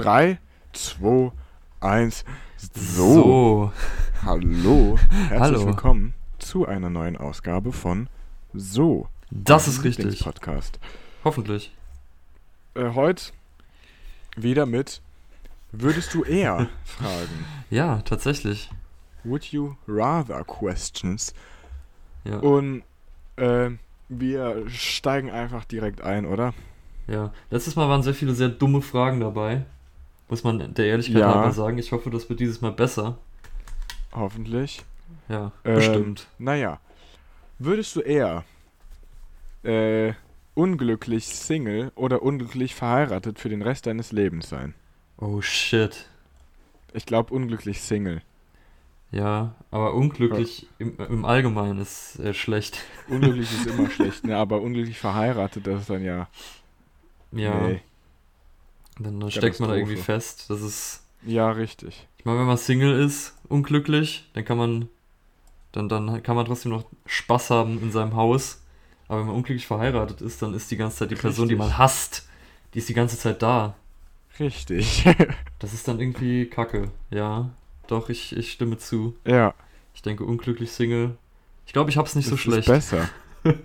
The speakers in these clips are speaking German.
3, 2, 1. So. So. Hallo. Herzlich Hallo. willkommen zu einer neuen Ausgabe von So. Das ist richtig. Podcast. Hoffentlich. Äh, heute wieder mit Würdest du eher fragen? Ja, tatsächlich. Would you rather questions? Ja. Und äh, wir steigen einfach direkt ein, oder? ja. Letztes Mal waren sehr viele sehr dumme Fragen dabei. Muss man der Ehrlichkeit Ja. halber sagen. Ich hoffe, das wird dieses Mal besser. Hoffentlich. Ja, Ähm, bestimmt. Naja. Würdest du eher äh, unglücklich Single oder unglücklich verheiratet für den Rest deines Lebens sein? Oh shit. Ich glaube unglücklich Single. Ja, aber unglücklich im, im Allgemeinen ist äh, schlecht. Unglücklich ist immer schlecht, ne? Aber unglücklich verheiratet, das ist dann ja. Ja, Nee. Dann, dann steckt man da irgendwie fest. Das ist. Ja, richtig. Ich meine, wenn man Single ist, unglücklich, dann kann man. Dann, dann kann man trotzdem noch Spaß haben in seinem Haus. Aber wenn man unglücklich verheiratet ist, dann ist die ganze Zeit die Person, die Richtig. man hasst, die ist die ganze Zeit da. Richtig. Das ist dann irgendwie kacke. Ja, doch, ich, ich stimme zu. ja. Ich denke, unglücklich Single. Ich glaube, ich hab's nicht so das schlecht. Ist besser.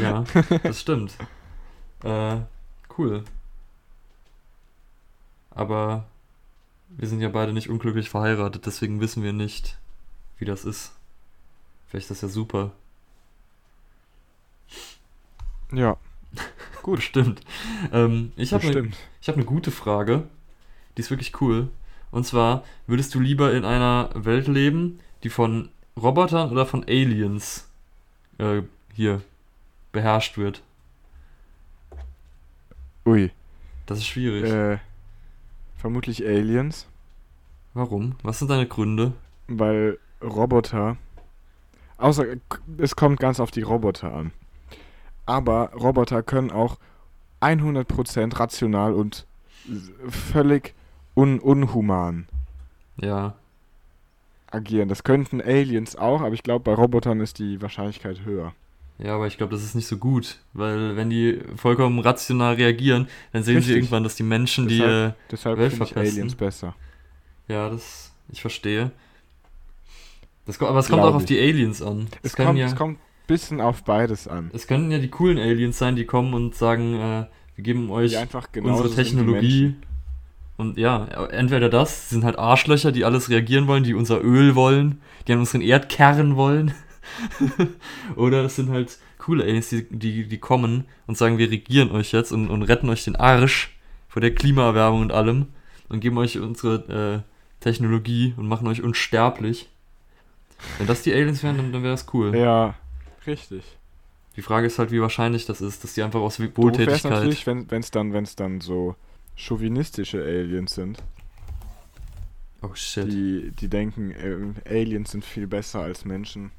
Ja, das stimmt. Äh, cool. Aber wir sind ja beide nicht unglücklich verheiratet, deswegen wissen wir nicht, wie das ist. Vielleicht ist das ja super. Ja. Gut. Bestimmt. Ähm, ich habe eine habe eine gute Frage. Die ist wirklich cool. Und zwar, würdest du lieber in einer Welt leben, die von Robotern oder von Aliens äh, hier beherrscht wird? Ui. Das ist schwierig. Äh, vermutlich Aliens, Warum? Was sind deine Gründe? weil Roboter. Außer es kommt ganz auf die Roboter an. Aber Roboter können auch 100% rational und völlig un unhuman Ja, agieren. Das könnten Aliens auch, aber ich glaube, bei Robotern ist die Wahrscheinlichkeit höher. Ja, aber ich glaube, das ist nicht so gut, weil wenn die vollkommen rational reagieren, dann sehen sie Richtig. irgendwann, dass die Menschen, die Deshalb- äh, Deshalb Welt finde ich verpesten. Aliens besser. ja, das ich verstehe. Das, aber es kommt auch auf die Aliens an. Es können kommt, ja, es kommt ein bisschen auf beides an. Es können ja die coolen Aliens sein, die kommen und sagen, äh, wir geben euch genauso unsere Technologie. Und ja, entweder das, sie sind halt Arschlöcher, die alles reagieren wollen, die unser Öl wollen, die an unseren Erdkern wollen. Oder es sind halt coole Aliens, die, die, die kommen und sagen, wir regieren euch jetzt und, und retten euch den Arsch vor der Klimaerwärmung und allem und geben euch unsere äh, Technologie und machen euch unsterblich. Wenn das die Aliens wären, dann, dann wäre das cool. Ja, richtig. Die Frage ist halt, wie wahrscheinlich das ist, dass die einfach aus Doof Wohltätigkeit. natürlich, wenn es dann, wenn's dann so chauvinistische Aliens sind, Oh shit. die, die denken, äh, Aliens sind viel besser als Menschen.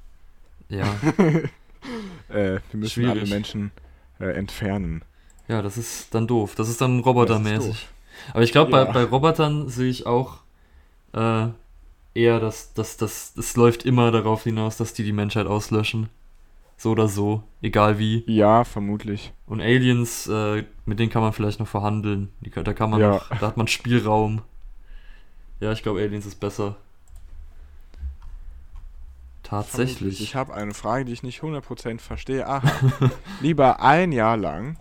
Ja, Äh, wir müssen alle Schwierig. Menschen äh, entfernen. ja, das ist dann doof. Das ist dann robotermäßig. Aber ich glaube, Ja. bei, bei Robotern sehe ich auch äh, eher, dass das, das, das läuft immer darauf hinaus, dass die die Menschheit auslöschen. So oder so, egal wie. Ja, vermutlich. Und Aliens, äh, mit denen kann man vielleicht noch verhandeln. Die, da kann man Ja. noch, da hat man Spielraum. Ja, ich glaube, Aliens ist besser. Tatsächlich. Ich habe eine Frage, die ich nicht 100% verstehe. Aha. Lieber ein Jahr lang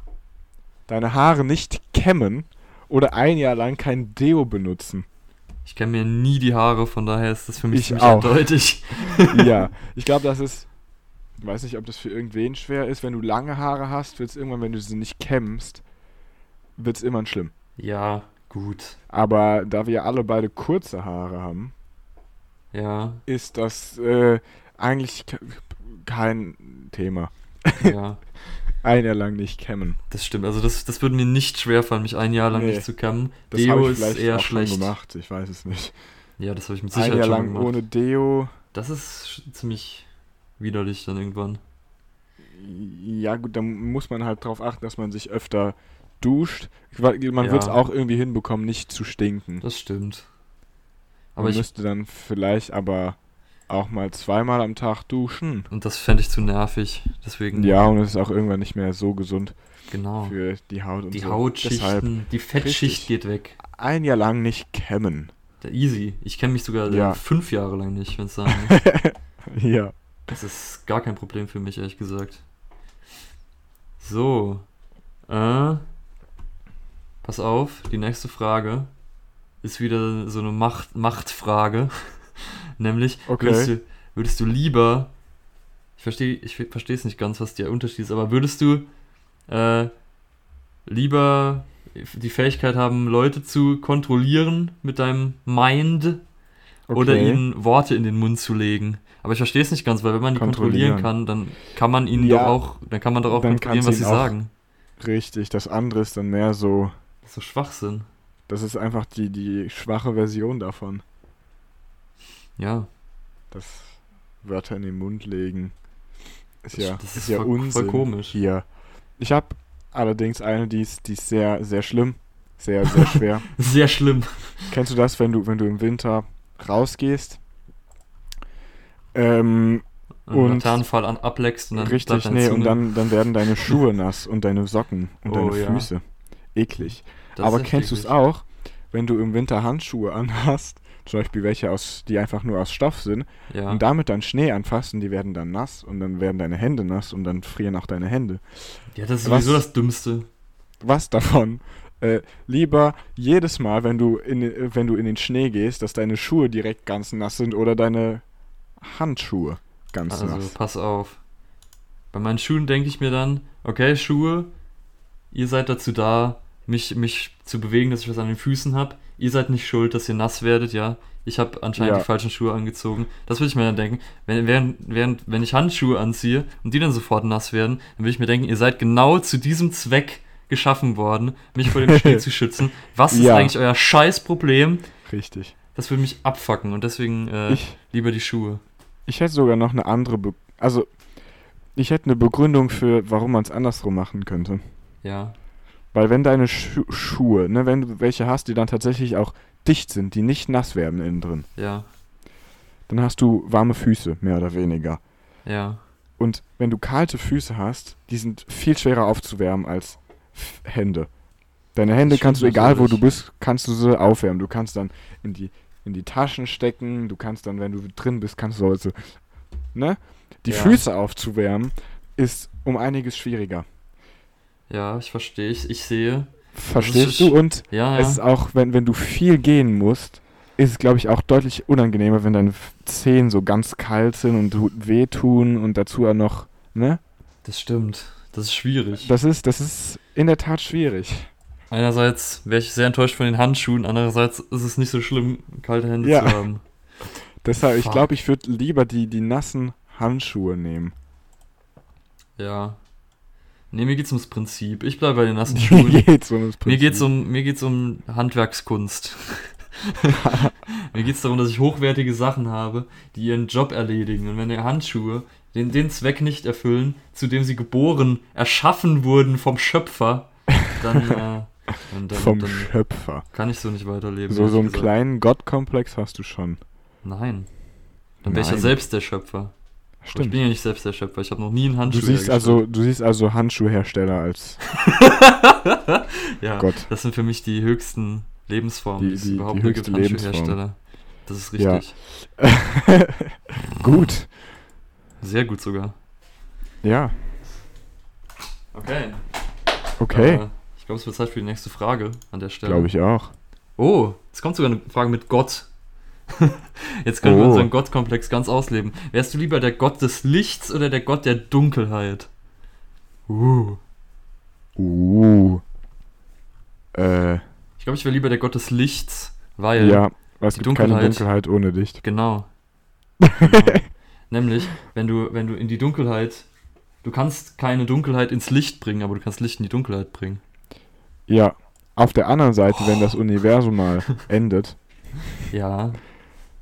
deine Haare nicht kämmen oder ein Jahr lang kein Deo benutzen. Ich kenne mir nie die Haare, von daher ist das für mich Ich ziemlich auch. eindeutig. ja, ich glaube, das ist. Ich weiß nicht, ob das für irgendwen schwer ist. Wenn du lange Haare hast, wird es irgendwann, wenn du sie nicht kämmst, wird es immer schlimm. Ja, gut. Aber da wir alle beide kurze Haare haben, Ja, ist das äh, eigentlich ke- kein Thema. ja. Ein Jahr lang nicht kämmen. Das stimmt. Also das, das würde mir nicht schwerfallen, mich ein Jahr lang Nee. nicht zu kämmen. Das Deo ich ist eher schlecht. schon gemacht. Ich weiß es nicht. Ja, das habe ich mit Ein Sicherheit Jahr schon lang gemacht. ohne Deo. Das ist ziemlich widerlich dann irgendwann. Ja, gut, dann muss man halt darauf achten, dass man sich öfter duscht. Man Ja. wird es auch irgendwie hinbekommen, nicht zu stinken. Das stimmt. Man Aber ich, müsste dann vielleicht aber auch mal zweimal am Tag duschen. Und das fände ich zu nervig. Deswegen, Ja, und es ist auch irgendwann nicht mehr so gesund genau. für die Haut und Die so. Deshalb Hautschichten, die Fettschicht geht weg. ein Jahr lang nicht kämmen. Der Easy. Ich kenne mich sogar äh, Ja. fünf Jahre lang nicht, wenn es sein muss. Ja. Das ist gar kein Problem für mich, ehrlich gesagt. So. Äh, pass auf, die nächste Frage ist wieder so eine Macht, Machtfrage. Nämlich, Okay. würdest, du, würdest du lieber, ich verstehe ich verstehe es nicht ganz, was der Unterschied ist, aber würdest du äh, lieber die Fähigkeit haben, Leute zu kontrollieren mit deinem Mind oder Okay. ihnen Worte in den Mund zu legen. Aber ich verstehe es nicht ganz, weil wenn man die kontrollieren, Kontrollieren. kann, dann kann man ihnen Ja. doch auch, dann kann man doch auch kontrollieren, was sie sagen. Richtig, das andere ist dann mehr so, Das ist so Schwachsinn. das ist einfach die, die schwache Version davon. Ja, Das Wörter in den Mund legen. Ist ja, das ist ist ja voll- voll Unsinn komisch. hier. Ich habe allerdings eine, die ist, die ist sehr, sehr schlimm. Sehr, sehr schwer. sehr schlimm. Kennst du das, wenn du, wenn du im Winter rausgehst? Ähm, Einen Und- Laternenfall an, ableckst und dann richtig, nee, Zunge. und dann, dann werden deine Schuhe nass und deine Socken und Oh, deine ja. Füße. Eklig. Das Aber kennst du es auch, wenn du im Winter Handschuhe anhast, zum Beispiel welche aus, die einfach nur aus Stoff sind, Ja. und damit dann Schnee anfasst und die werden dann nass und dann werden deine Hände nass und dann frieren auch deine Hände. ja, das ist Was- sowieso das Dümmste. Was davon? Äh, lieber jedes Mal, wenn du, in, äh, wenn du in den Schnee gehst, dass deine Schuhe direkt ganz nass sind oder deine Handschuhe ganz Also nass. pass auf. Bei meinen Schuhen denke ich mir dann, okay, Schuhe, ihr seid dazu da, mich, mich zu bewegen, dass ich was an den Füßen habe. Ihr seid nicht schuld, dass ihr nass werdet, ja. Ich habe anscheinend Ja. die falschen Schuhe angezogen. Das würde ich mir dann denken. Wenn, während, während, wenn ich Handschuhe anziehe und die dann sofort nass werden, dann würde ich mir denken, ihr seid genau zu diesem Zweck geschaffen worden, mich vor dem Schnee zu schützen. Was ist Ja. eigentlich euer Scheißproblem? Richtig. Das würde mich abfacken und deswegen äh, Ich, lieber die Schuhe. ich hätte sogar noch eine andere, Be also ich hätte eine Begründung für, warum man es andersrum machen könnte. Ja. Weil wenn deine Schu Schuhe, ne, wenn du welche hast, die dann tatsächlich auch dicht sind, die nicht nass werden innen drin, Ja. dann hast du warme Füße, mehr oder weniger. Ja. Und wenn du kalte Füße hast, die sind viel schwerer aufzuwärmen als Hände. Deine Hände kannst du, egal wo du bist, kannst du sie aufwärmen. Du kannst dann in die, in die Taschen stecken, du kannst dann, wenn du drin bist, kannst du also, ne? Die Ja. Füße aufzuwärmen ist um einiges schwieriger. Ja, ich verstehe. Ich, ich sehe. Verstehst ist- du? Und Ja, es ja. ist auch, wenn, wenn du viel gehen musst, ist es, glaube ich, auch deutlich unangenehmer, wenn deine Zehen so ganz kalt sind und tu- wehtun und dazu auch noch, ne? Das stimmt. Das ist schwierig. Das ist, das ist in der Tat schwierig. Einerseits wäre ich sehr enttäuscht von den Handschuhen, andererseits ist es nicht so schlimm, kalte Hände Ja. zu haben. Deshalb, ich Fuck. glaube, ich würde lieber die, die nassen Handschuhe nehmen. Ja. Nee, mir geht's ums Prinzip. Ich bleibe bei den nassen Mir Schuhen. geht's um das Mir Prinzip. geht's um, mir geht's um Handwerkskunst. mir geht's darum, dass ich hochwertige Sachen habe, die ihren Job erledigen. Und wenn die Handschuhe den, den Zweck nicht erfüllen, zu dem sie geboren, erschaffen wurden vom Schöpfer, dann, äh, dann, dann, Vom dann Schöpfer. kann ich so nicht weiterleben. So, so einen gesagt. kleinen Gottkomplex hast du schon. Nein. Dann wäre ich ja selbst der Schöpfer. Aber Ich Stimmt. bin ja nicht selbst der Schöpfer. Ich habe noch nie einen Handschuh Du siehst also, du siehst also Handschuhhersteller als ja, Gott. das sind für mich die höchsten Lebensformen, Die- die, es überhaupt die gibt. Handschuhhersteller. Das ist Ja. richtig. Gut. Sehr gut sogar. Ja, Okay. okay. Äh, ich glaube, es wird Zeit für die nächste Frage an der Stelle. Glaube ich auch. Oh, jetzt kommt sogar eine Frage mit Gott. jetzt können wir Oh. unseren Gottkomplex ganz ausleben. Wärst du lieber der Gott des Lichts oder der Gott der Dunkelheit? Uh. Uh. Äh, Ich glaube, ich wäre lieber der Gott des Lichts, weil. ja, es die gibt keine Dunkelheit- Dunkelheit ohne Licht. Genau. genau. Nämlich, wenn du, wenn du in die Dunkelheit. Du kannst keine Dunkelheit ins Licht bringen, aber du kannst Licht in die Dunkelheit bringen. Ja, auf der anderen Seite, wenn Oh. das Universum mal endet, Ja.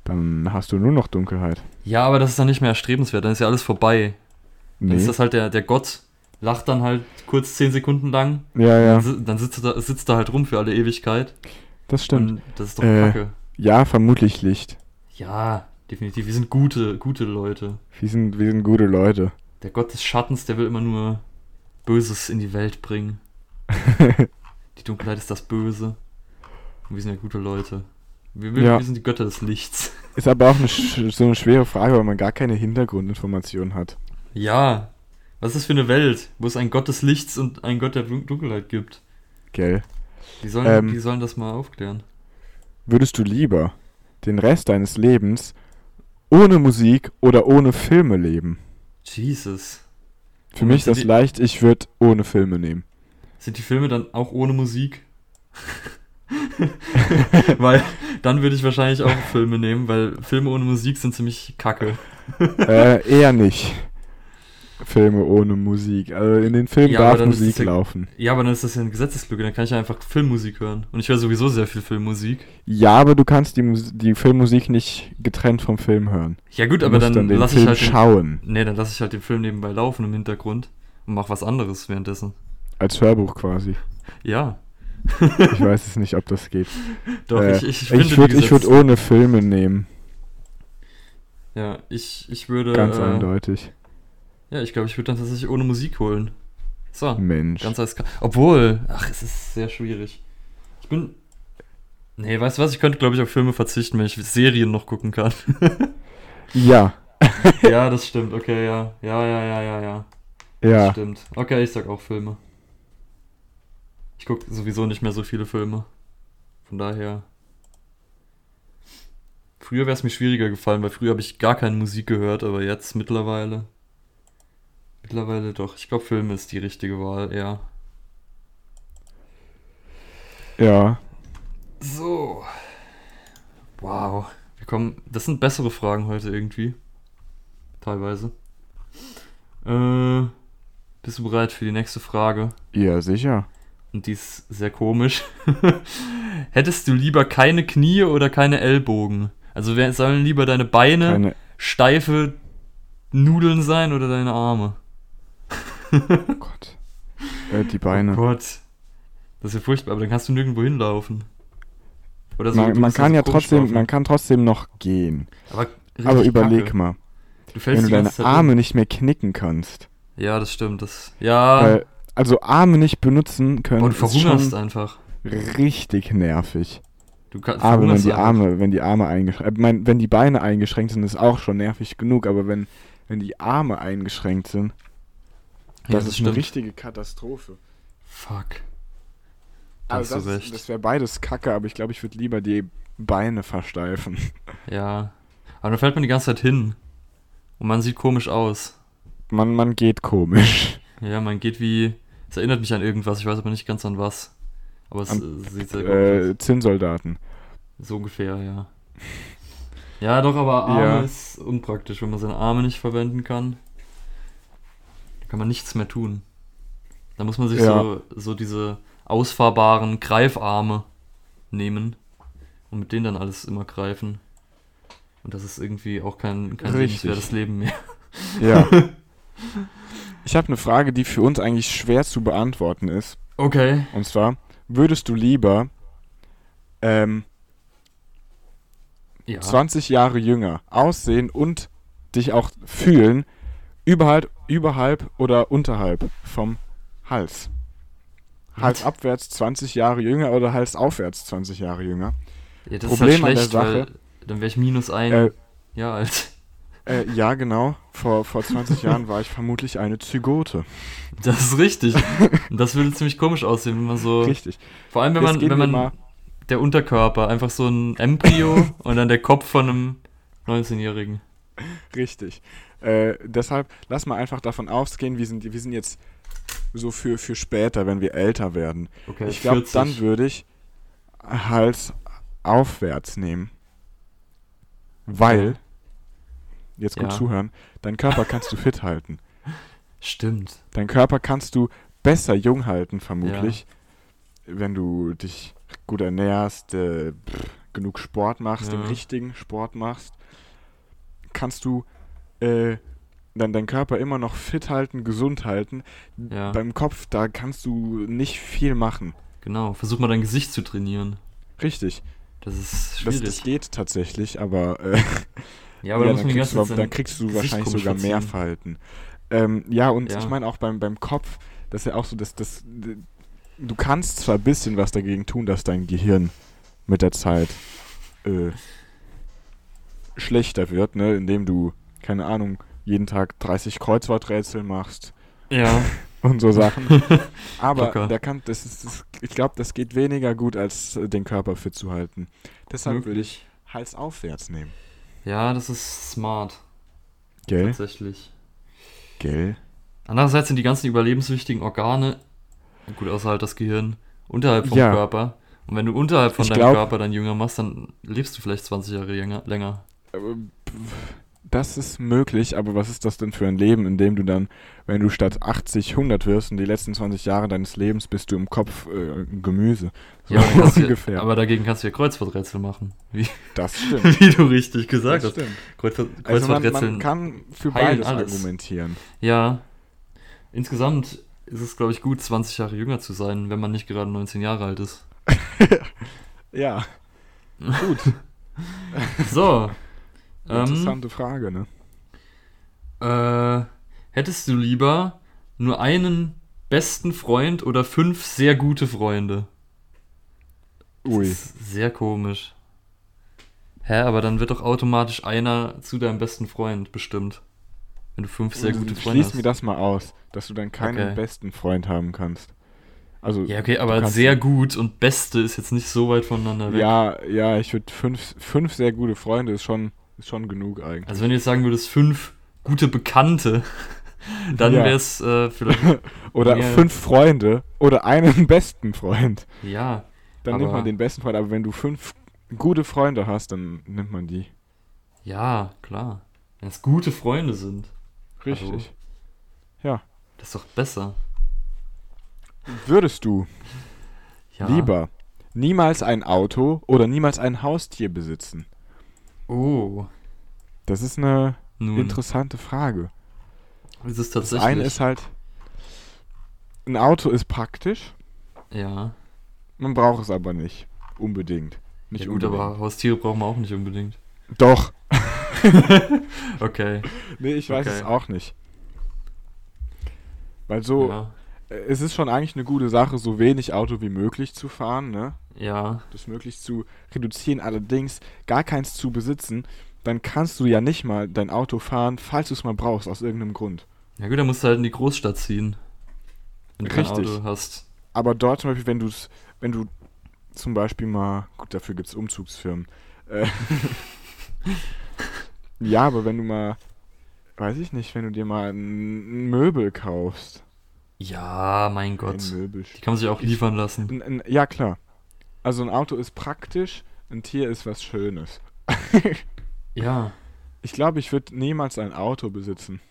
Dann hast du nur noch Dunkelheit. Ja, aber das ist dann nicht mehr erstrebenswert, dann ist ja alles vorbei. Dann Nee. ist das halt der, der Gott, lacht dann halt kurz 10 Sekunden lang, Ja, ja, dann, dann sitzt, er da, sitzt er halt rum für alle Ewigkeit. das stimmt. Und das ist doch Äh, kacke. Ja, vermutlich Licht. Ja, Definitiv. Wir sind gute, gute Leute. Wir sind, wir sind gute Leute. Der Gott des Schattens, der will immer nur Böses in die Welt bringen. die Dunkelheit ist das Böse. Und wir sind ja gute Leute. Wir, wir, Ja. sind die Götter des Lichts. Ist aber auch eine, so eine schwere Frage, weil man gar keine Hintergrundinformation hat. Ja. Was ist das für eine Welt, wo es einen Gott des Lichts und einen Gott der Dun- Dunkelheit gibt? Gell? Die sollen, Ähm. die sollen das mal aufklären. Würdest du lieber den Rest deines Lebens ohne Musik oder ohne Filme leben? Jesus. Für Und mich ist das die- leicht, ich würde ohne Filme nehmen. Sind die Filme dann auch ohne Musik? weil dann würde ich wahrscheinlich auch Filme nehmen, weil Filme ohne Musik sind ziemlich kacke. äh, eher nicht. Filme ohne Musik. Also in den Filmen Ja, darf Musik ja- laufen. Ja, aber dann ist das ja eine Gesetzeslücke, dann kann ich ja einfach Filmmusik hören. Und ich höre sowieso sehr viel Filmmusik. Ja, aber du kannst die, Mus die Filmmusik nicht getrennt vom Film hören. Ja gut, Du aber dann, dann den lasse Film ich halt den, schauen. Nee, dann lasse ich halt den Film nebenbei laufen im Hintergrund und mach was anderes währenddessen. Als Hörbuch quasi. Ja, Ich weiß es nicht, ob das geht. doch, Äh, ich, ich ich würde ich würd ohne Filme nehmen. Ja, ich, ich würde... Ganz äh, eindeutig. Ja, ich glaube, ich würde dann tatsächlich ohne Musik holen. So. Mensch. Ganz eiskalt. Obwohl, ach, es ist sehr schwierig. Ich bin. Nee, weißt du was? Ich könnte, glaube ich, auf Filme verzichten, wenn ich Serien noch gucken kann. Ja. ja, das stimmt. Okay, ja. Ja, ja, ja, ja, ja. Das Ja. stimmt. Okay, ich sag auch Filme. Ich gucke sowieso nicht mehr so viele Filme. Von daher. Früher wäre es mir schwieriger gefallen, weil früher habe ich gar keine Musik gehört, aber jetzt mittlerweile. Mittlerweile doch. Ich glaube, Filme ist die richtige Wahl, eher. Ja. So. Wow. Wir kommen. Das sind bessere Fragen heute irgendwie. Teilweise. Äh, bist du bereit für die nächste Frage? Ja, sicher. Und die ist sehr komisch. Hättest du lieber keine Knie oder keine Ellbogen? Also sollen lieber deine Beine Keine. steife Nudeln sein oder deine Arme? Oh Gott. Äh, die Beine. Oh Gott. Das ist ja furchtbar, aber dann kannst du nirgendwo hinlaufen. Oder man du man musst kann so ja trotzdem, laufen. man kann trotzdem noch gehen. Aber, Aber überleg kacke. mal, Du wenn du deine Arme um. nicht mehr knicken kannst. Ja, das stimmt. Das, ja, Weil, also Arme nicht benutzen können, ist verhungerst einfach. richtig nervig. Du kann, Aber wenn die einfach. Arme, wenn die Arme eingeschränkt, äh, mein, wenn die Beine eingeschränkt sind, ist auch schon nervig genug. Aber wenn, wenn die Arme eingeschränkt sind, Ja, das, das ist eine stimmt. richtige Katastrophe. Fuck. Also das, recht. das wäre beides Kacke, aber ich glaube, ich würde lieber die Beine versteifen. Ja. Aber dann fällt man die ganze Zeit hin. Und man sieht komisch aus. Man, man geht komisch. Ja, man geht wie. Es erinnert mich an irgendwas, ich weiß aber nicht ganz an was. Aber es An- äh, sieht sehr komisch Äh, Zinnsoldaten. aus. So ungefähr, ja. Ja, doch, aber Arme Ja. ist unpraktisch, wenn man seine Arme nicht verwenden kann. Da kann man nichts mehr tun. Da muss man sich Ja. so, so diese ausfahrbaren Greifarme nehmen und mit denen dann alles immer greifen. Und das ist irgendwie auch kein, kein lebenswertes Leben mehr. Ja. ich habe eine Frage, die für uns eigentlich schwer zu beantworten ist. Okay. Und zwar, würdest du lieber ähm, Ja. 20 Jahre jünger aussehen und dich auch fühlen, überhalb, überhalb oder unterhalb vom Hals? Hals abwärts 20 Jahre jünger oder Hals aufwärts 20 Jahre jünger? ja, das Problem ist an halt der schlecht, weil Sache- dann wäre ich minus ein Äh, Jahr alt. Äh, ja, genau. Vor, vor 20 Jahren war ich vermutlich eine Zygote. Das ist richtig. Das würde ziemlich komisch aussehen, wenn man so. Richtig. Vor allem, wenn Jetzt man, wenn man der Unterkörper einfach so ein Embryo und dann der Kopf von einem 19-Jährigen. Richtig. Äh, deshalb lass mal einfach davon ausgehen, wir sind, wir sind jetzt so für, für später, wenn wir älter werden. Okay, ich glaube, 40. dann würde ich Hals aufwärts nehmen. Weil, jetzt gut Ja. zuhören, dein Körper kannst du fit halten. Stimmt. Dein Körper kannst du besser jung halten, vermutlich, wenn du dich gut ernährst, äh, pff, genug Sport machst, den Ja. richtigen Sport machst, kannst du äh, dann deinen Körper immer noch fit halten, gesund halten. Ja. Beim Kopf, da kannst du nicht viel machen. Genau. Versuch mal dein Gesicht zu trainieren. Richtig. Das ist Das, schwierig. das geht tatsächlich, aber äh, Ja, aber da muss dann, kriegst du, dann kriegst du wahrscheinlich sogar mehr. Verhalten. Ähm, ja, und Ja. ich meine auch beim, beim Kopf, das ist ja auch so, dass das. Du kannst zwar ein bisschen was dagegen tun, dass dein Gehirn mit der Zeit äh, schlechter wird, ne, indem du, keine Ahnung, jeden Tag 30 Kreuzworträtsel machst Ja. und so Sachen. Aber der kann, das ist, das, ich glaube, das geht weniger gut, als den Körper fit zu halten. Deshalb würde ich Hals aufwärts nehmen. Ja, das ist smart, Gell? tatsächlich. Gell? Andererseits sind die ganzen überlebenswichtigen Organe, gut, außer halt das Gehirn, unterhalb vom Ja. Körper. Und wenn du unterhalb von Ich deinem glaub- Körper dann jünger machst, dann lebst du vielleicht 20 Jahre länger. Das ist möglich, aber was ist das denn für ein Leben, in dem du dann, wenn du statt 80 100 wirst und die letzten 20 Jahre deines Lebens bist du im Kopf äh, Gemüse? So Ja, aber, ungefähr. aber dagegen kannst du ja Kreuzworträtsel machen. Wie, das stimmt. wie du richtig gesagt Das hast. Kreuzwort, Also man, Kreuzworträtsel. man kann für beides alles. argumentieren. ja. Insgesamt ist es, glaube ich, gut, 20 Jahre jünger zu sein, wenn man nicht gerade 19 Jahre alt ist. Ja, gut. So. Ähm, Interessante Frage, ne? Äh, hättest du lieber nur einen besten Freund oder fünf sehr gute Freunde? Ui. Sehr komisch. Hä, aber dann wird doch automatisch einer zu deinem besten Freund bestimmt. Wenn du fünf sehr gute Freunde Schließ hast. mir das mal aus, dass du dann keinen Okay. besten Freund haben kannst. Also, Ja, okay, aber sehr gut und beste ist jetzt nicht so weit voneinander weg. Ja, ja, ich würde fünf, fünf sehr gute Freunde ist schon, ist schon genug eigentlich. Also wenn du jetzt sagen würdest, fünf gute Bekannte, dann Ja. wäre es äh, vielleicht. Oder Ja. fünf Freunde oder einen besten Freund. Ja, Dann nimmt man den besten Freund, aber wenn du fünf gute Freunde hast, dann nimmt man die. ja, klar. Wenn es gute Freunde sind, Richtig. das ist doch besser. Würdest du Ja. lieber niemals ein Auto oder niemals ein Haustier besitzen? Oh, Das ist eine nun. interessante Frage. Ist es Das tatsächlich. eine ist halt, ein Auto ist praktisch, ja. man braucht es aber nicht. Unbedingt. Nicht ja gut, unbedingt. aber Haustiere brauchen wir auch nicht unbedingt. Doch. Okay. Nee, ich weiß Okay. es auch nicht. Weil so, Ja. äh, es ist schon eigentlich eine gute Sache, so wenig Auto wie möglich zu fahren, ne? Ja. Das möglichst zu reduzieren, allerdings gar keins zu besitzen, dann kannst du ja nicht mal dein Auto fahren, falls du es mal brauchst, aus irgendeinem Grund. Ja gut, dann musst du halt in die Großstadt ziehen. Wenn du Richtig. kein Auto hast. Aber dort zum Beispiel, wenn du wenn du zum Beispiel mal, gut, dafür gibt es Umzugsfirmen. Äh, ja, aber wenn du mal, weiß ich nicht, wenn du dir mal ein, Möbel kaufst. Ja, mein Gott. Ein Möbel. Die kann man sich auch liefern lassen. Ja, klar. Also ein Auto ist praktisch, ein Tier ist was Schönes. Ja. Ich glaube, ich würde niemals ein Auto besitzen.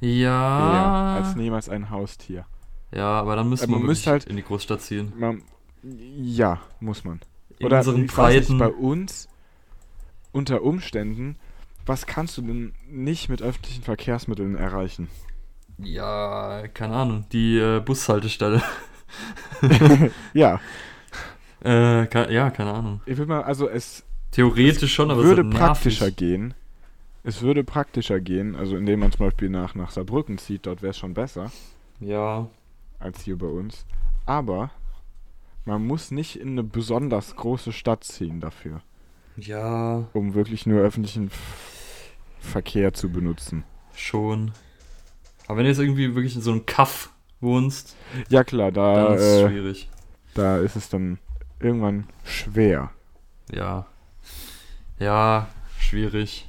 Eher Ja. als niemals ein Haustier. Ja, aber dann müsste man, man müsste halt- in die Großstadt ziehen. Man, ja, muss man. In Oder unseren Breiten. bei uns unter Umständen, was kannst du denn nicht mit öffentlichen Verkehrsmitteln erreichen? Ja, keine Ahnung. Die äh, Bushaltestelle. ja, äh, ja, keine Ahnung. ich will mal, also es Theoretisch schon, aber würde es halt praktischer gehen. Es würde praktischer gehen, also indem man zum Beispiel nach, nach Saarbrücken zieht, dort wäre es schon besser Ja. als hier bei uns. Aber man muss nicht in eine besonders große Stadt ziehen dafür, Ja, um wirklich nur öffentlichen Verkehr zu benutzen. schon. Aber wenn du jetzt irgendwie wirklich in so einem Kaff wohnst, Ja klar, da, dann ist es äh, schwierig. da ist es dann irgendwann schwer. Ja. Ja, schwierig.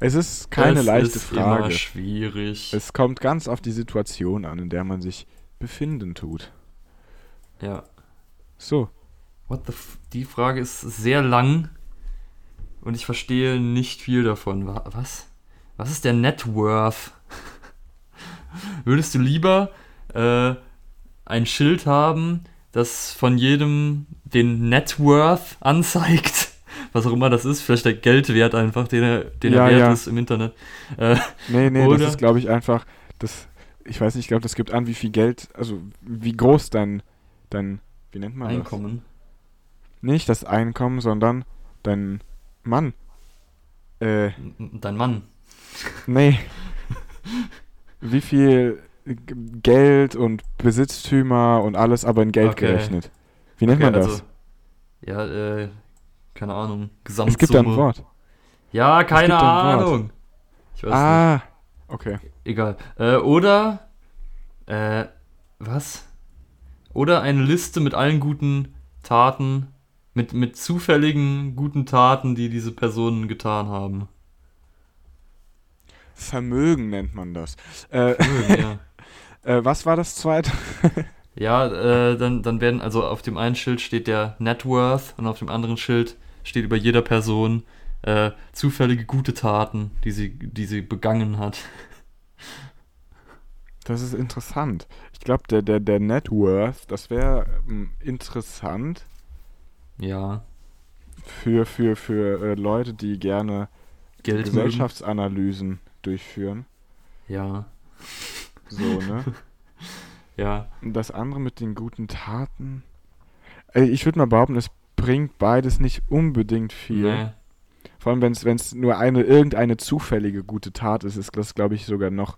Es ist keine es leichte ist Immer Frage. schwierig. Es kommt ganz auf die Situation an, in der man sich befinden tut. ja. So, What the f Die Frage ist sehr lang und ich verstehe nicht viel davon. Wa- Was? Was ist der Net Worth? Würdest du lieber äh, ein Schild haben, das von jedem den Net Worth anzeigt? Was auch immer das ist, vielleicht der Geldwert einfach, den er, den Ja, er wert ja. ist im Internet. Äh, nee, nee, das ist glaube ich einfach, das, ich weiß nicht, ich glaube, das gibt an, wie viel Geld, also wie groß dein, dein, wie nennt man Einkommen. das? Nicht das Einkommen, sondern dein Mann. Äh, Dein Mann. nee. Wie viel Geld und Besitztümer und alles aber in Geld Okay. gerechnet? Wie nennt Okay, man das? also, ja, äh, keine Ahnung. es Gesamtsumme. gibt da ein Wort. Ja, keine. Ahnung. Ich weiß nicht. Ah, okay. Egal. Äh, oder, äh, was? Oder eine Liste mit allen guten Taten, mit, mit zufälligen guten Taten, die diese Personen getan haben. Vermögen nennt man das. Äh, ja. äh, was war das zweite? Ja, äh, dann, dann werden, also auf dem einen Schild steht der Net Worth und auf dem anderen Schild steht über jeder Person äh, zufällige gute Taten, die sie, die sie begangen hat. Das ist interessant. Ich glaube, der, der, der Net Worth, das wäre ähm, interessant Ja, für, für, für äh, Leute, die gerne Geld mögen. Gesellschaftsanalysen durchführen. Ja, So, ne? ja, Und das andere mit den guten Taten. Ich würde mal behaupten, es bringt beides nicht unbedingt viel. nee. Vor allem, wenn es nur eine irgendeine zufällige gute Tat ist, ist das, glaube ich, sogar noch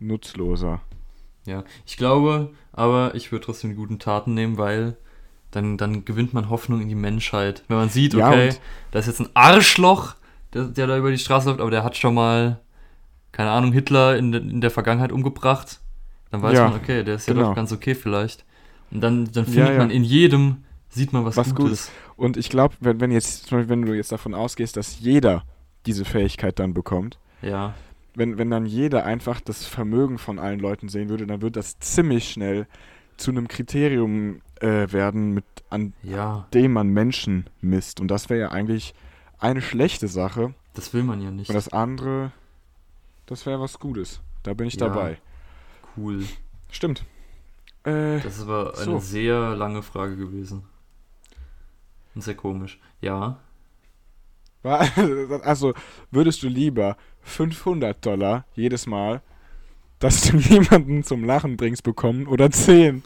nutzloser. Ja, ich glaube, aber ich würde trotzdem die guten Taten nehmen, weil dann, dann gewinnt man Hoffnung in die Menschheit. Wenn man sieht, Ja, okay, und- da ist jetzt ein Arschloch, der, der da über die Straße läuft, aber der hat schon mal, keine Ahnung, Hitler in, in der Vergangenheit umgebracht. Dann weiß Ja, man, okay, der ist ja genau. doch ganz okay vielleicht. Und dann, dann findet Ja, ja. man in jedem, sieht man was, Was Gutes. Und ich glaube, wenn, wenn jetzt, zum Beispiel, wenn du jetzt davon ausgehst, dass jeder diese Fähigkeit dann bekommt, Ja, wenn, wenn dann jeder einfach das Vermögen von allen Leuten sehen würde, dann wird das ziemlich schnell zu einem Kriterium äh, werden, mit, an ja, dem man Menschen misst. Und das wäre ja eigentlich eine schlechte Sache. das will man ja nicht. Und das andere, das wäre was Gutes. Da bin ich Ja. dabei. cool. Stimmt. Äh, Das ist aber eine So. sehr lange Frage gewesen. Und sehr komisch. Ja. Also, würdest du lieber 500 Dollar jedes Mal, dass du jemanden zum Lachen bringst, bekommen oder 10?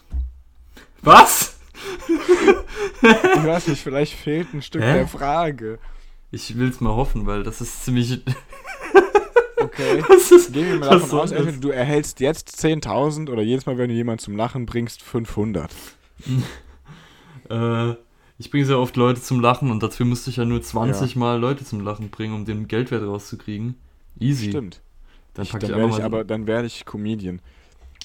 Was? Ich weiß nicht, vielleicht fehlt ein Stück Hä? der Frage. Ich will es mal hoffen, weil das ist ziemlich. Okay. Was ist, Gehen wir mal davon aus, das? entweder du erhältst jetzt 10.000 oder jedes Mal, wenn du jemanden zum Lachen bringst, 500. Äh, ich bringe sehr oft Leute zum Lachen und dafür müsste ich ja nur 20 Mal Leute zum Lachen bringen, um den Geldwert rauszukriegen. Easy. Stimmt. Dann Ich, packe ich, werde einfach ich mal. aber, dann werde ich Comedian.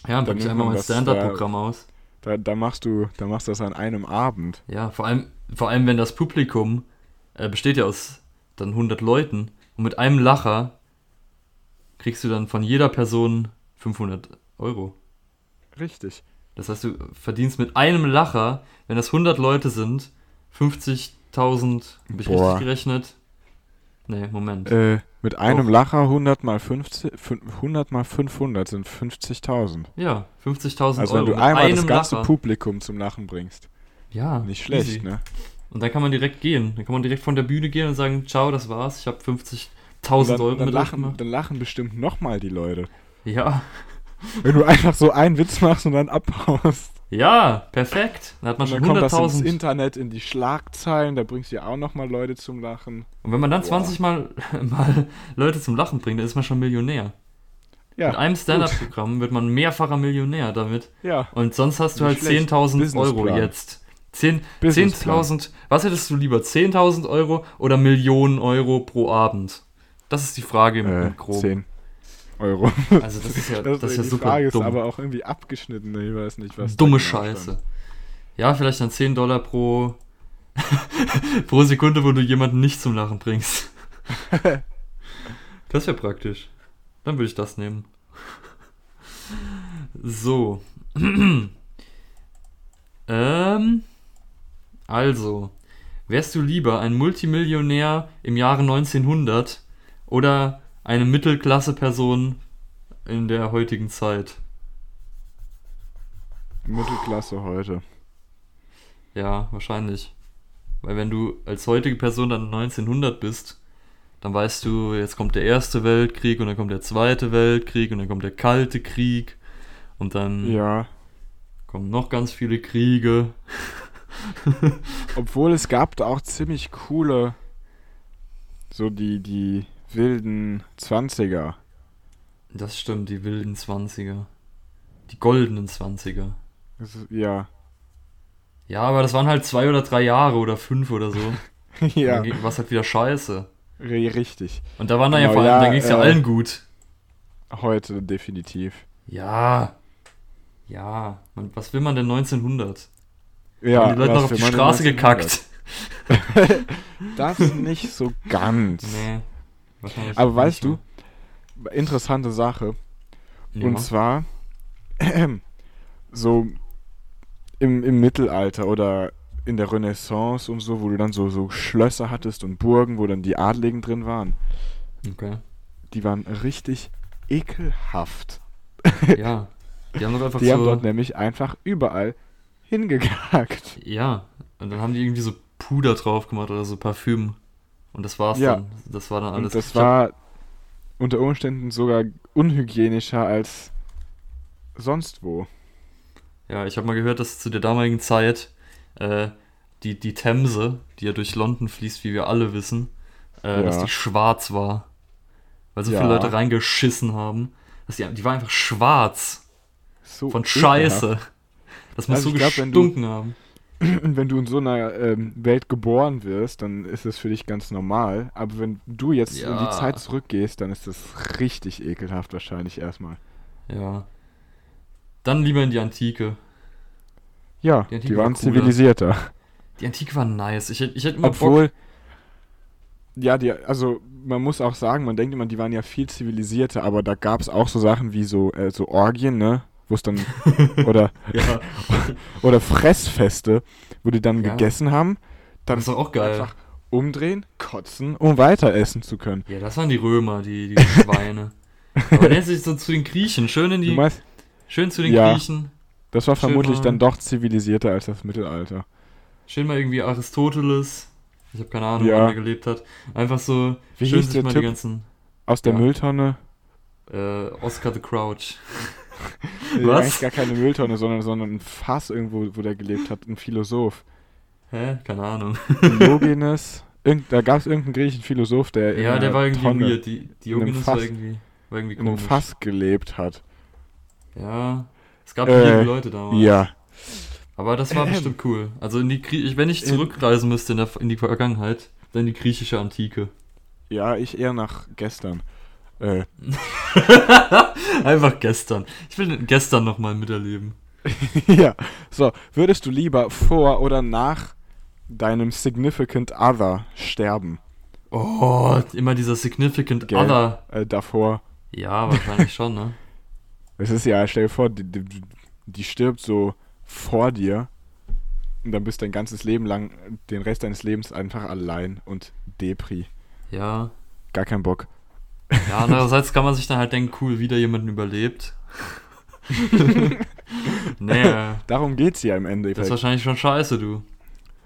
ja, dann packe ich einfach mein das, Stand-Up-Programm aus. Da, da machst du, da machst du das an einem Abend. Ja, vor allem, vor allem, wenn das Publikum äh, besteht ja aus dann 100 Leuten und mit einem Lacher kriegst du dann von jeder Person 500 Euro. Richtig. Das heißt, du verdienst mit einem Lacher, wenn das 100 Leute sind, 50.000, habe ich Boah. richtig gerechnet? Nee, Moment. Äh, mit einem Doch. Lacher 100 mal, 50, 100 mal 500 sind 50.000. Ja, 50.000 Euro. Also wenn du einmal das ganze Lacher. Publikum zum Lachen bringst. Ja. Nicht schlecht, easy. ne? Und dann kann man direkt gehen. Dann kann man direkt von der Bühne gehen und sagen, ciao, das war's, ich habe 50.000. 1000 Euro dann lachen, dann lachen bestimmt nochmal die Leute. Ja. Wenn du einfach so einen Witz machst und dann abhaust. Ja, perfekt. Dann hat man schon 100.000. Dann 100 kommt das ins Internet, in die Schlagzeilen, da bringst du ja auch nochmal Leute zum Lachen. Und wenn man dann Boah. 20 mal, mal Leute zum Lachen bringt, dann ist man schon Millionär. Ja, Mit einem Stand-Up-Programm wird man mehrfacher Millionär damit. Ja. Und sonst hast du Nicht halt 10.000 Euro jetzt. 10.000, 10, was hättest du lieber? 10.000 Euro oder Millionen Euro pro Abend? Das ist die Frage im, Äh, im Groben. 10 Euro. Also das ist ja, Das, das ist ja die super Frage dumm. ist aber auch irgendwie abgeschnitten. Ich weiß nicht, was. Dumme genau Scheiße. stand. Ja, vielleicht dann 10 Dollar pro, pro Sekunde, wo du jemanden nicht zum Lachen bringst. das wäre praktisch. Dann würde ich das nehmen. So. ähm. Also. Wärst du lieber ein Multimillionär im Jahre 1900 oder eine Mittelklasse-Person in der heutigen Zeit? Mittelklasse heute. Ja, wahrscheinlich. Weil wenn du als heutige Person dann 1900 bist, dann weißt du, jetzt kommt der Erste Weltkrieg und dann kommt der Zweite Weltkrieg und dann kommt der Kalte Krieg und dann Ja. kommen noch ganz viele Kriege. Obwohl es gab da auch ziemlich coole. So die, die. Wilden 20er. Das stimmt, die wilden 20er. Die goldenen 20er. Das ist, ja. Ja, aber das waren halt zwei oder drei Jahre oder fünf oder so. ja, Dann war es halt wieder scheiße. ri- richtig. Und da waren dann ja Genau, vor allem, ja, da ging es ja äh, allen gut. Heute definitiv. Ja. Ja. Man, was will man denn 1900? Ja, Haben die Leute noch auf die Straße 1900. gekackt? Das nicht so ganz. Nee. Aber weißt du, interessante Sache. Ja. Und zwar so im, im Mittelalter oder in der Renaissance und so, wo du dann so, so Schlösser hattest und Burgen, wo dann die Adligen drin waren. Okay. Die waren richtig ekelhaft. Ja. Die haben doch einfach Die haben dort so. nämlich einfach überall hingekackt. Ja. Und dann haben die irgendwie so Puder drauf gemacht oder so Parfüm. Und das war's Ja. dann. Das war dann alles. Und das Ich war unter Umständen sogar unhygienischer als sonst wo. Ja, ich habe mal gehört, dass zu der damaligen Zeit äh, die, die Themse, die ja durch London fließt, wie wir alle wissen, äh, Ja. dass die schwarz war. Weil so Ja. viele Leute reingeschissen haben. Dass die, die war einfach schwarz. So Von ekelhaft. Scheiße. Das muss Also so glaub, gestunken haben. Und wenn du in so einer ähm, Welt geboren wirst, dann ist es für dich ganz normal. Aber wenn du jetzt in Ja. die Zeit zurückgehst, dann ist das richtig ekelhaft wahrscheinlich erstmal. Ja. Dann lieber in die Antike. Ja, Die die, Antike war waren cooler. zivilisierter. Die Antike war nice. Ich, ich hätte immer Bock. Obwohl, ja, die, also man muss auch sagen, man denkt immer, die waren ja viel zivilisierter, aber da gab es auch so Sachen wie so, äh, so Orgien, ne? Wo es dann, oder, Ja, oder Fressfeste, wo die dann Ja. gegessen haben, dann das ist doch auch geil. einfach umdrehen, kotzen, um weiter essen zu können. Ja, das waren die Römer, die, die Schweine. Aber der sich so zu den Griechen. Schön in die. meinst, Schön zu den Ja. Griechen. das war Schön vermutlich mal- dann doch zivilisierter als das Mittelalter. Schön mal irgendwie Aristoteles. Ich habe keine Ahnung, Ja. wann er gelebt hat. Einfach so Wie schön hieß sich der mal Typ? die ganzen Aus der. Mülltonne. äh, Oscar the Crouch. Äh, Was? Eigentlich gar keine Mülltonne, sondern, sondern ein Fass irgendwo, wo der gelebt hat. Ein Philosoph. Hä? Keine Ahnung. Diogenes. Irgend, da gab es irgendeinen griechischen Philosoph, der in ja, der war irgendwie Tonne, weird. Die, Diogenes einem war Fass. irgendwie, war irgendwie in einem komisch. Fass gelebt hat. Ja. Es gab Äh, viele Leute damals. Ja. Aber das war Ähm. bestimmt cool. Also in die Grie ich, wenn ich In- zurückreisen müsste in, der, in die Vergangenheit, dann in die griechische Antike. Ja, ich eher nach gestern. Äh, Einfach gestern. Ich will gestern nochmal miterleben. ja. So, würdest du lieber vor oder nach deinem Significant Other sterben? Oh, immer dieser Significant Gell? Other. Äh, davor. Ja, wahrscheinlich schon, ne? Es ist ja, stell dir vor, die, die, die stirbt so vor dir und dann bist dein ganzes Leben lang, den Rest deines Lebens einfach allein und Depri. Ja. Gar kein Bock. Ja, andererseits kann man sich dann halt denken, cool, wieder jemanden überlebt. nee, äh, Darum geht's ja im das ist wahrscheinlich schon scheiße, du.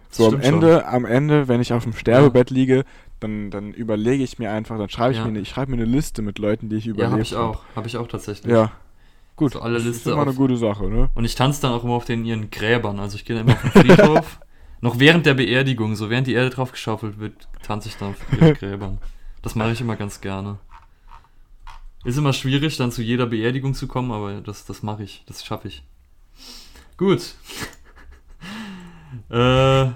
Das So am stimmt schon. Ende, am Ende, wenn ich auf dem Sterbebett liege, dann, dann überlege ich mir einfach, dann schreibe ich Ja. mir, eine- ich schreibe mir eine Liste mit Leuten, die ich Ja, überlebt hab ich auch. Hab ich auch tatsächlich. Ja. Gut. So alle das ist immer eine auf- gute Sache, ne? Und ich tanze dann auch immer auf den ihren Gräbern. Also ich gehe dann immer auf den Friedhof. noch während der Beerdigung, so während die Erde drauf geschaufelt wird, tanze ich dann auf ihren Gräbern. Das mache ich immer ganz gerne. Ist immer schwierig, dann zu jeder Beerdigung zu kommen, aber das, das mache ich. Das schaffe ich. Gut. äh,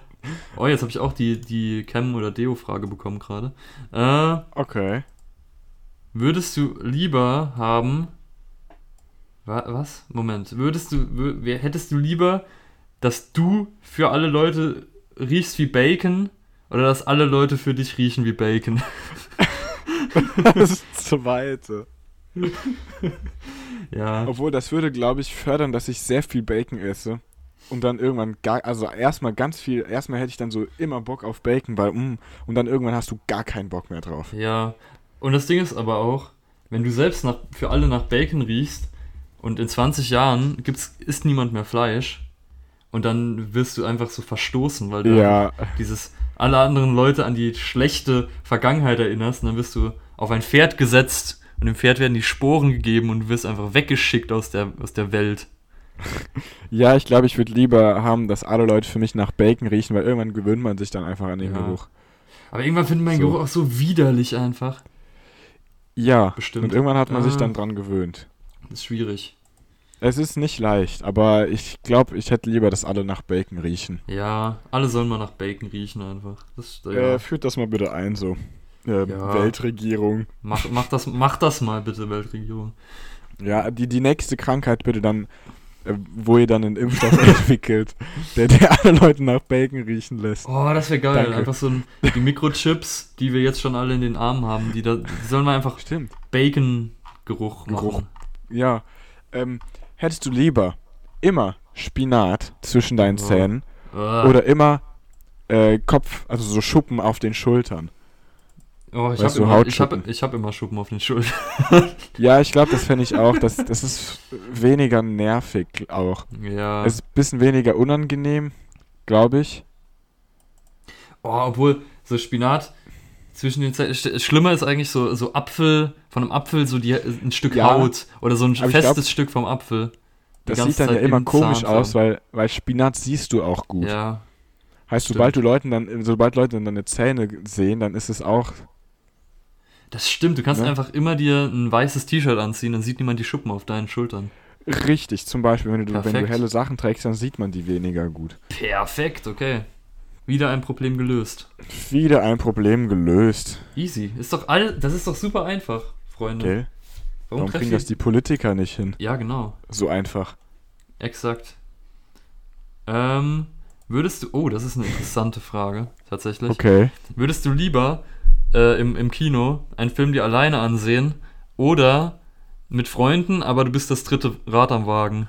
oh, jetzt habe ich auch die, die Cam- oder Deo-Frage bekommen gerade. Äh, Okay. Würdest du lieber haben. Wa was? Moment. Würdest du. Hättest du lieber, dass du für alle Leute riechst wie Bacon oder dass alle Leute für dich riechen wie Bacon? Das zweite. ja. Obwohl, das würde, glaube ich, fördern, dass ich sehr viel Bacon esse. Und dann irgendwann gar, also erstmal ganz viel, erstmal hätte ich dann so immer Bock auf Bacon, weil, mm, und dann irgendwann hast du gar keinen Bock mehr drauf. Ja. Und das Ding ist aber auch, wenn du selbst nach, für alle nach Bacon riechst und in 20 Jahren gibt's, isst niemand mehr Fleisch und dann wirst du einfach so verstoßen, weil du Ja, dieses alle anderen Leute an die schlechte Vergangenheit erinnerst und dann wirst du auf ein Pferd gesetzt und dem Pferd werden die Sporen gegeben und du wirst einfach weggeschickt aus der, aus der Welt. ja, ich glaube, ich würde lieber haben, dass alle Leute für mich nach Bacon riechen, weil irgendwann gewöhnt man sich dann einfach an den Ja. Geruch. Aber irgendwann findet mein So. Geruch auch so widerlich einfach. Ja, Bestimmt. und irgendwann hat man sich Ah. dann dran gewöhnt. Das ist schwierig. Es ist nicht leicht, aber ich glaube, ich hätte lieber, dass alle nach Bacon riechen. Ja, alle sollen mal nach Bacon riechen einfach. Das, ja. Äh, führt das mal bitte ein, so. Ähm, Ja. Weltregierung. mach, mach, das, mach das mal bitte, Weltregierung. Ja, die, die nächste Krankheit bitte dann, äh, wo ihr dann einen Impfstoff entwickelt, der, der alle Leute nach Bacon riechen lässt. Oh, das wäre geil. Danke. Einfach so ein, die Mikrochips, die wir jetzt schon alle in den Armen haben, die, da, die sollen mal einfach. Bacon-Geruch Geruch. machen. Ja. Ähm, hättest du lieber immer Spinat zwischen deinen Ja. Zähnen Äh, oder immer äh, Kopf, also so Schuppen auf den Schultern? Oh, ich habe immer, ich hab, ich hab immer Schuppen auf den Schultern. Ja, ich glaube, das fände ich auch. Das, das ist weniger nervig auch. Ja. Es ist ein bisschen weniger unangenehm, glaube ich. Oh, obwohl, so Spinat zwischen den sch- Schlimmer ist eigentlich so, so Apfel, von einem Apfel so die, ein Stück Ja, Haut oder so ein festes glaub, Stück vom Apfel. Das sieht dann ja Zeit immer im komisch aus, weil, weil Spinat siehst du auch gut. Ja, heißt, stimmt. sobald du Leuten dann, sobald Leute dann deine Zähne sehen, dann ist es auch. Das stimmt. Du kannst Ne? einfach immer dir ein weißes T-Shirt anziehen, dann sieht niemand die Schuppen auf deinen Schultern. Richtig, zum Beispiel, wenn du, wenn du helle Sachen trägst, dann sieht man die weniger gut. Perfekt, okay. Wieder ein Problem gelöst. Wieder ein Problem gelöst, Easy. Ist doch all, das ist doch super einfach, Freunde. gell? Warum treffen kriegen das die Politiker nicht hin? Ja, genau. So einfach. Exakt. Ähm, würdest du. Oh, das ist eine interessante Frage, tatsächlich. Okay. Würdest du lieber äh, im, im Kino einen Film dir alleine ansehen oder mit Freunden, aber du bist das dritte Rad am Wagen?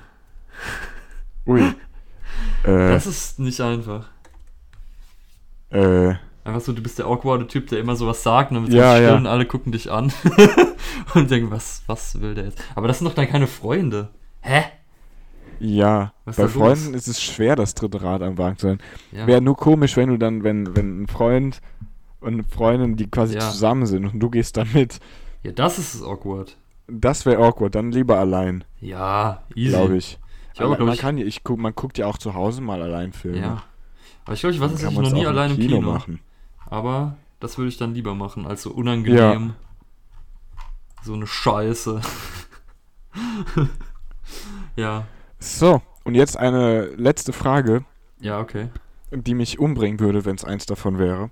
Ui. äh, Das ist nicht einfach. äh, Einfach so, du bist der awkwarde Typ, der immer sowas sagt und dann wird Ja, still ja. und alle gucken dich an und denken, was, was will der jetzt? Aber das sind doch dann keine Freunde. Hä? ja. Was Bei? Freunden ist es schwer, das dritte Rad am Wagen zu sein. Ja. Wäre nur komisch, wenn du dann, wenn, wenn ein Freund und eine Freundin, die quasi Ja. zusammen sind und du gehst da mit, ja, das ist awkward. das wäre awkward. Dann lieber allein, Ja, easy. glaube ich. Ich glaub man, ich- kann, ja- ich guck, man guckt ja auch zu Hause mal allein Filme. Ja. Aber ich glaube, ich war Dann tatsächlich noch nie allein im Kino. machen. Aber das würde ich dann lieber machen, als so unangenehm. So eine Scheiße. ja. So, und jetzt eine letzte Frage, Ja, okay. die mich umbringen würde, wenn es eins davon wäre.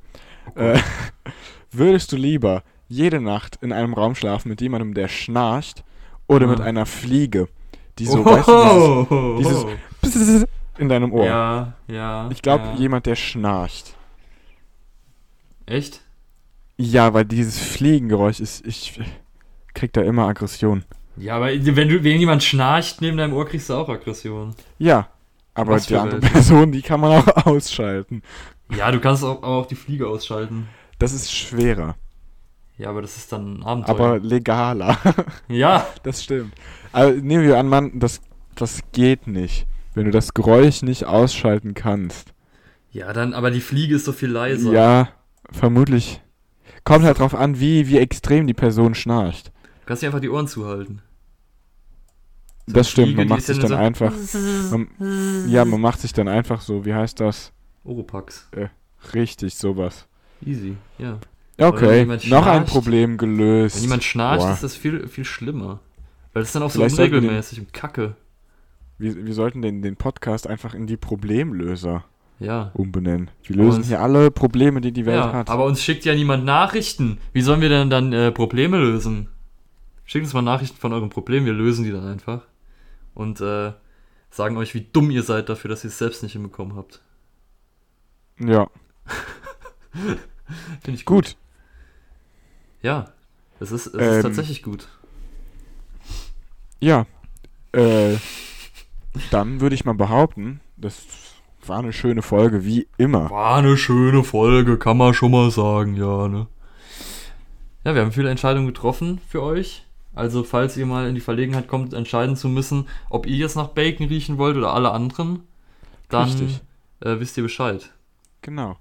Oh Äh, würdest du lieber jede Nacht in einem Raum schlafen mit jemandem, der schnarcht, oder mit Ah. einer Fliege, die so, weißt du, dieses, dieses in deinem Ohr? Ja, ja. ich glaube, ja. jemand, der schnarcht. Echt? Ja, weil dieses Fliegengeräusch ist, ich krieg da immer Aggression. Ja, aber wenn du, wenn jemand schnarcht neben deinem Ohr, kriegst du auch Aggression. Ja, aber die andere? Person, die kann man auch ausschalten. Ja, du kannst auch, auch die Fliege ausschalten. Das ist schwerer, Ja, aber das ist dann ein Abenteuer. aber legaler. ja, das stimmt. Aber nehmen wir an, Mann, das, das geht nicht. Wenn du das Geräusch nicht ausschalten kannst. ja, dann, aber die Fliege ist so viel leiser. Ja, vermutlich. Kommt halt drauf an, wie, wie extrem die Person schnarcht. Du kannst dir einfach die Ohren zuhalten. So das stimmt, Fliege, man macht sich dann so- einfach. Man, ja, man macht sich dann einfach so, wie heißt das? Oropax. Richtig, sowas. Easy, ja. Okay, noch ein schnarcht- Problem gelöst. Wenn jemand schnarcht, Boah. ist das viel, viel schlimmer. Weil das ist dann auch so Vielleicht sollten wir den- unregelmäßig und kacke. Wir, wir sollten den, den Podcast einfach in die Problemlöser Ja. umbenennen. Wir lösen uns- hier alle Probleme, die die Welt ja, hat. aber uns schickt ja niemand Nachrichten. Wie sollen wir denn dann äh, Probleme lösen? Schickt uns mal Nachrichten von euren Problemen, wir lösen die dann einfach. Und äh, sagen euch, wie dumm ihr seid dafür, dass ihr es selbst nicht hinbekommen habt. Ja, Finde ich gut. gut. Ja, es ist, es Ähm, ist tatsächlich gut. Ja, äh, dann würde ich mal behaupten, das war eine schöne Folge, wie immer. War eine schöne Folge, kann man schon mal sagen, ja, ne? Ja, wir haben viele Entscheidungen getroffen für euch. Also, falls ihr mal in die Verlegenheit kommt, entscheiden zu müssen, ob ihr jetzt nach Bacon riechen wollt oder alle anderen, dann äh, wisst ihr Bescheid. Genau.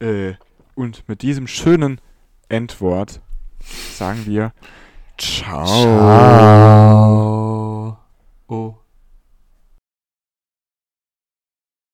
Äh, und mit diesem schönen Endwort sagen wir Ciao. Ciao. Oh.